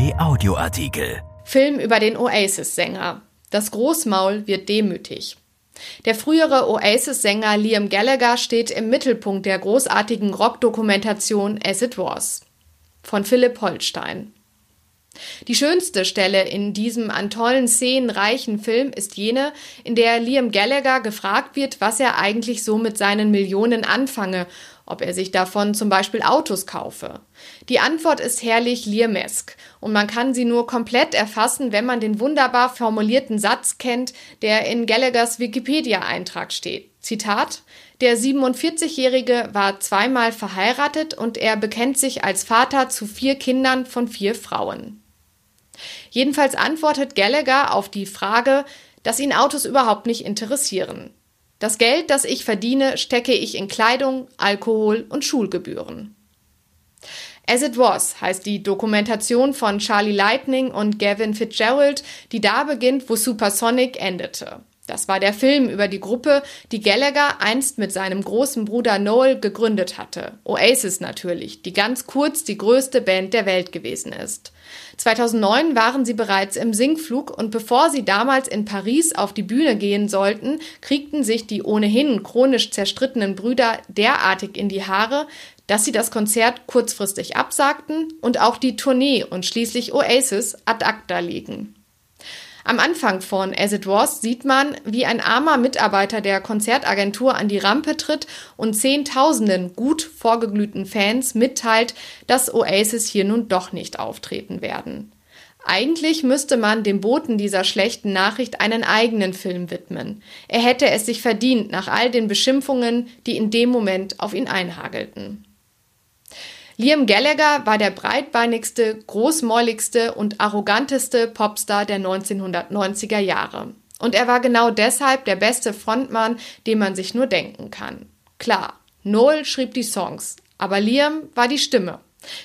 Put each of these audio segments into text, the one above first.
RP Audioartikel. Film über den Oasis-Sänger. Das Großmaul wird demütig. Der frühere Oasis-Sänger Liam Gallagher steht im Mittelpunkt der großartigen Rockdokumentation As It Was von Philipp Holstein. Die schönste Stelle in diesem an tollen Szenen reichen Film ist jene, in der Liam Gallagher gefragt wird, was er eigentlich so mit seinen Millionen anfange, ob er sich davon zum Beispiel Autos kaufe. Die Antwort ist herrlich Liamesk und man kann sie nur komplett erfassen, wenn man den wunderbar formulierten Satz kennt, der in Gallaghers Wikipedia-Eintrag steht. Zitat der 47-Jährige war zweimal verheiratet und er bekennt sich als Vater zu vier Kindern von vier Frauen. Jedenfalls antwortet Gallagher auf die Frage, dass ihn Autos überhaupt nicht interessieren. Das Geld, das ich verdiene, stecke ich in Kleidung, Alkohol und Schulgebühren. As It Was heißt die Dokumentation von Charlie Lightning und Gavin Fitzgerald, die da beginnt, wo Supersonic endete. Das war der Film über die Gruppe, die Gallagher einst mit seinem großen Bruder Noel gegründet hatte. Oasis natürlich, die ganz kurz die größte Band der Welt gewesen ist. 2009 waren sie bereits im Sinkflug und bevor sie damals in Paris auf die Bühne gehen sollten, kriegten sich die ohnehin chronisch zerstrittenen Brüder derartig in die Haare, dass sie das Konzert kurzfristig absagten und auch die Tournee und schließlich Oasis ad acta legen. Am Anfang von As It Was sieht man, wie ein armer Mitarbeiter der Konzertagentur an die Rampe tritt und Zehntausenden gut vorgeglühten Fans mitteilt, dass Oasis hier nun doch nicht auftreten werden. Eigentlich müsste man dem Boten dieser schlechten Nachricht einen eigenen Film widmen. Er hätte es sich verdient nach all den Beschimpfungen, die in dem Moment auf ihn einhagelten. Liam Gallagher war der breitbeinigste, großmäuligste und arroganteste Popstar der 1990er Jahre. Und er war genau deshalb der beste Frontmann, den man sich nur denken kann. Klar, Noel schrieb die Songs, aber Liam war die Stimme.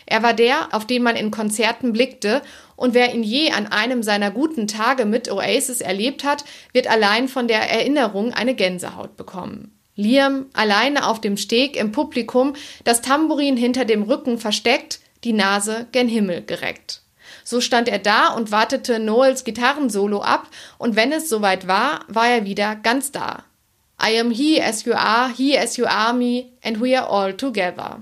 Er war der, auf den man in Konzerten blickte, und wer ihn je an einem seiner guten Tage mit Oasis erlebt hat, wird allein von der Erinnerung eine Gänsehaut bekommen. Liam alleine auf dem Steg im Publikum, das Tambourin hinter dem Rücken versteckt, die Nase gen Himmel gereckt. So stand er da und wartete Noels Gitarrensolo ab, und wenn es soweit war, war er wieder ganz da. I am he as you are, he as you are me, and we are all together.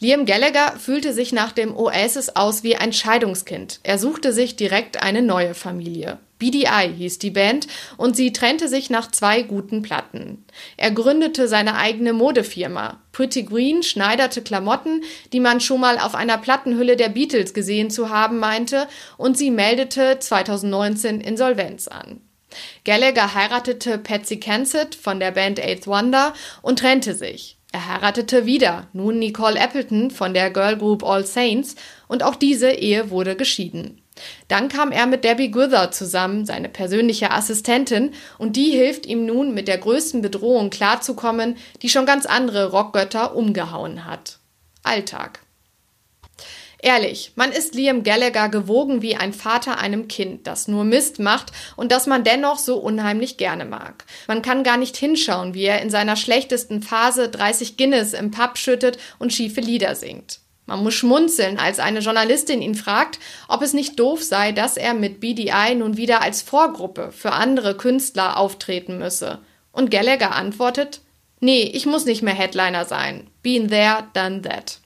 Liam Gallagher fühlte sich nach dem Oasis aus wie ein Scheidungskind. Er suchte sich direkt eine neue Familie. BDI hieß die Band und sie trennte sich nach zwei guten Platten. Er gründete seine eigene Modefirma. Pretty Green schneiderte Klamotten, die man schon mal auf einer Plattenhülle der Beatles gesehen zu haben meinte, und sie meldete 2019 Insolvenz an. Gallagher heiratete Patsy Kensett von der Band Eighth Wonder und trennte sich. Er heiratete wieder, nun Nicole Appleton von der Girl Group All Saints, und auch diese Ehe wurde geschieden. Dann kam er mit Debbie Guther zusammen, seine persönliche Assistentin, und die hilft ihm nun mit der größten Bedrohung klarzukommen, die schon ganz andere Rockgötter umgehauen hat. Alltag. Ehrlich, man ist Liam Gallagher gewogen wie ein Vater einem Kind, das nur Mist macht und das man dennoch so unheimlich gerne mag. Man kann gar nicht hinschauen, wie er in seiner schlechtesten Phase 30 Guinness im Pub schüttet und schiefe Lieder singt. Man muss schmunzeln, als eine Journalistin ihn fragt, ob es nicht doof sei, dass er mit BDI nun wieder als Vorgruppe für andere Künstler auftreten müsse. Und Gallagher antwortet, nee, ich muss nicht mehr Headliner sein. Been there, done that.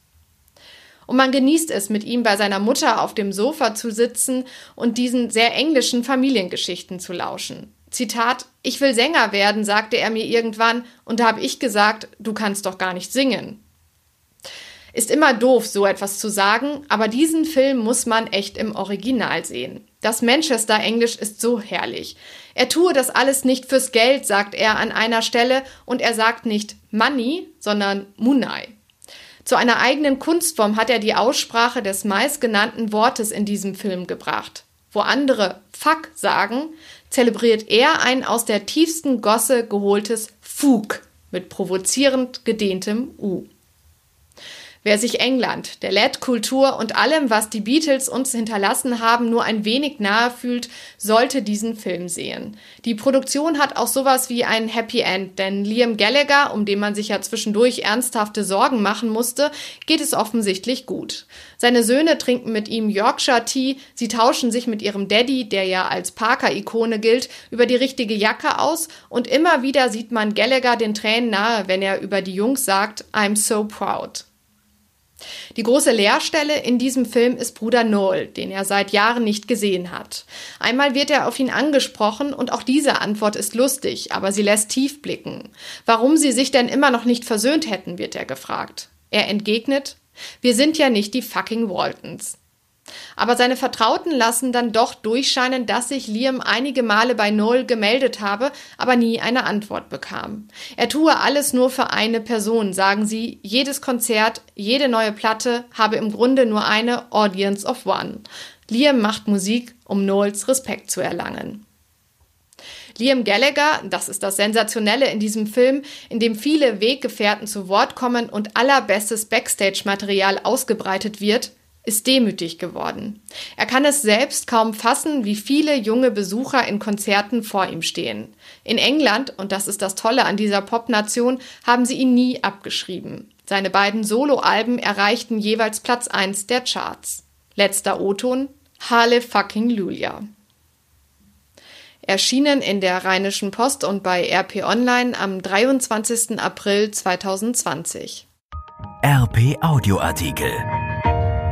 Und man genießt es, mit ihm bei seiner Mutter auf dem Sofa zu sitzen und diesen sehr englischen Familiengeschichten zu lauschen. Zitat, ich will Sänger werden, sagte er mir irgendwann, und da habe ich gesagt, du kannst doch gar nicht singen. Ist immer doof, so etwas zu sagen, aber diesen Film muss man echt im Original sehen. Das Manchester-Englisch ist so herrlich. Er tue das alles nicht fürs Geld, sagt er an einer Stelle, und er sagt nicht Money, sondern Munai. Zu einer eigenen Kunstform hat er die Aussprache des meistgenannten Wortes in diesem Film gebracht. Wo andere Fuck sagen, zelebriert er ein aus der tiefsten Gosse geholtes Fug mit provozierend gedehntem U. Wer sich England, der LED-Kultur und allem, was die Beatles uns hinterlassen haben, nur ein wenig nahe fühlt, sollte diesen Film sehen. Die Produktion hat auch sowas wie ein Happy End, denn Liam Gallagher, um den man sich ja zwischendurch ernsthafte Sorgen machen musste, geht es offensichtlich gut. Seine Söhne trinken mit ihm Yorkshire Tea, sie tauschen sich mit ihrem Daddy, der ja als Parker-Ikone gilt, über die richtige Jacke aus und immer wieder sieht man Gallagher den Tränen nahe, wenn er über die Jungs sagt, I'm so proud. Die große Leerstelle in diesem Film ist Bruder Noel, den er seit Jahren nicht gesehen hat. Einmal wird er auf ihn angesprochen und auch diese Antwort ist lustig, aber sie lässt tief blicken. Warum sie sich denn immer noch nicht versöhnt hätten, wird er gefragt. Er entgegnet, wir sind ja nicht die fucking Waltons. Aber seine Vertrauten lassen dann doch durchscheinen, dass sich Liam einige Male bei Noel gemeldet habe, aber nie eine Antwort bekam. Er tue alles nur für eine Person, sagen sie. Jedes Konzert, jede neue Platte habe im Grunde nur eine Audience of One. Liam macht Musik, um Noels Respekt zu erlangen. Liam Gallagher, das ist das Sensationelle in diesem Film, in dem viele Weggefährten zu Wort kommen und allerbestes Backstage-Material ausgebreitet wird, ist demütig geworden. Er kann es selbst kaum fassen, wie viele junge Besucher in Konzerten vor ihm stehen. In England, und das ist das Tolle an dieser Popnation, haben sie ihn nie abgeschrieben. Seine beiden Soloalben erreichten jeweils Platz 1 der Charts. Letzter O-Ton, Hale fucking Lulia. Erschienen in der Rheinischen Post und bei RP Online am 23. April 2020. RP Audioartikel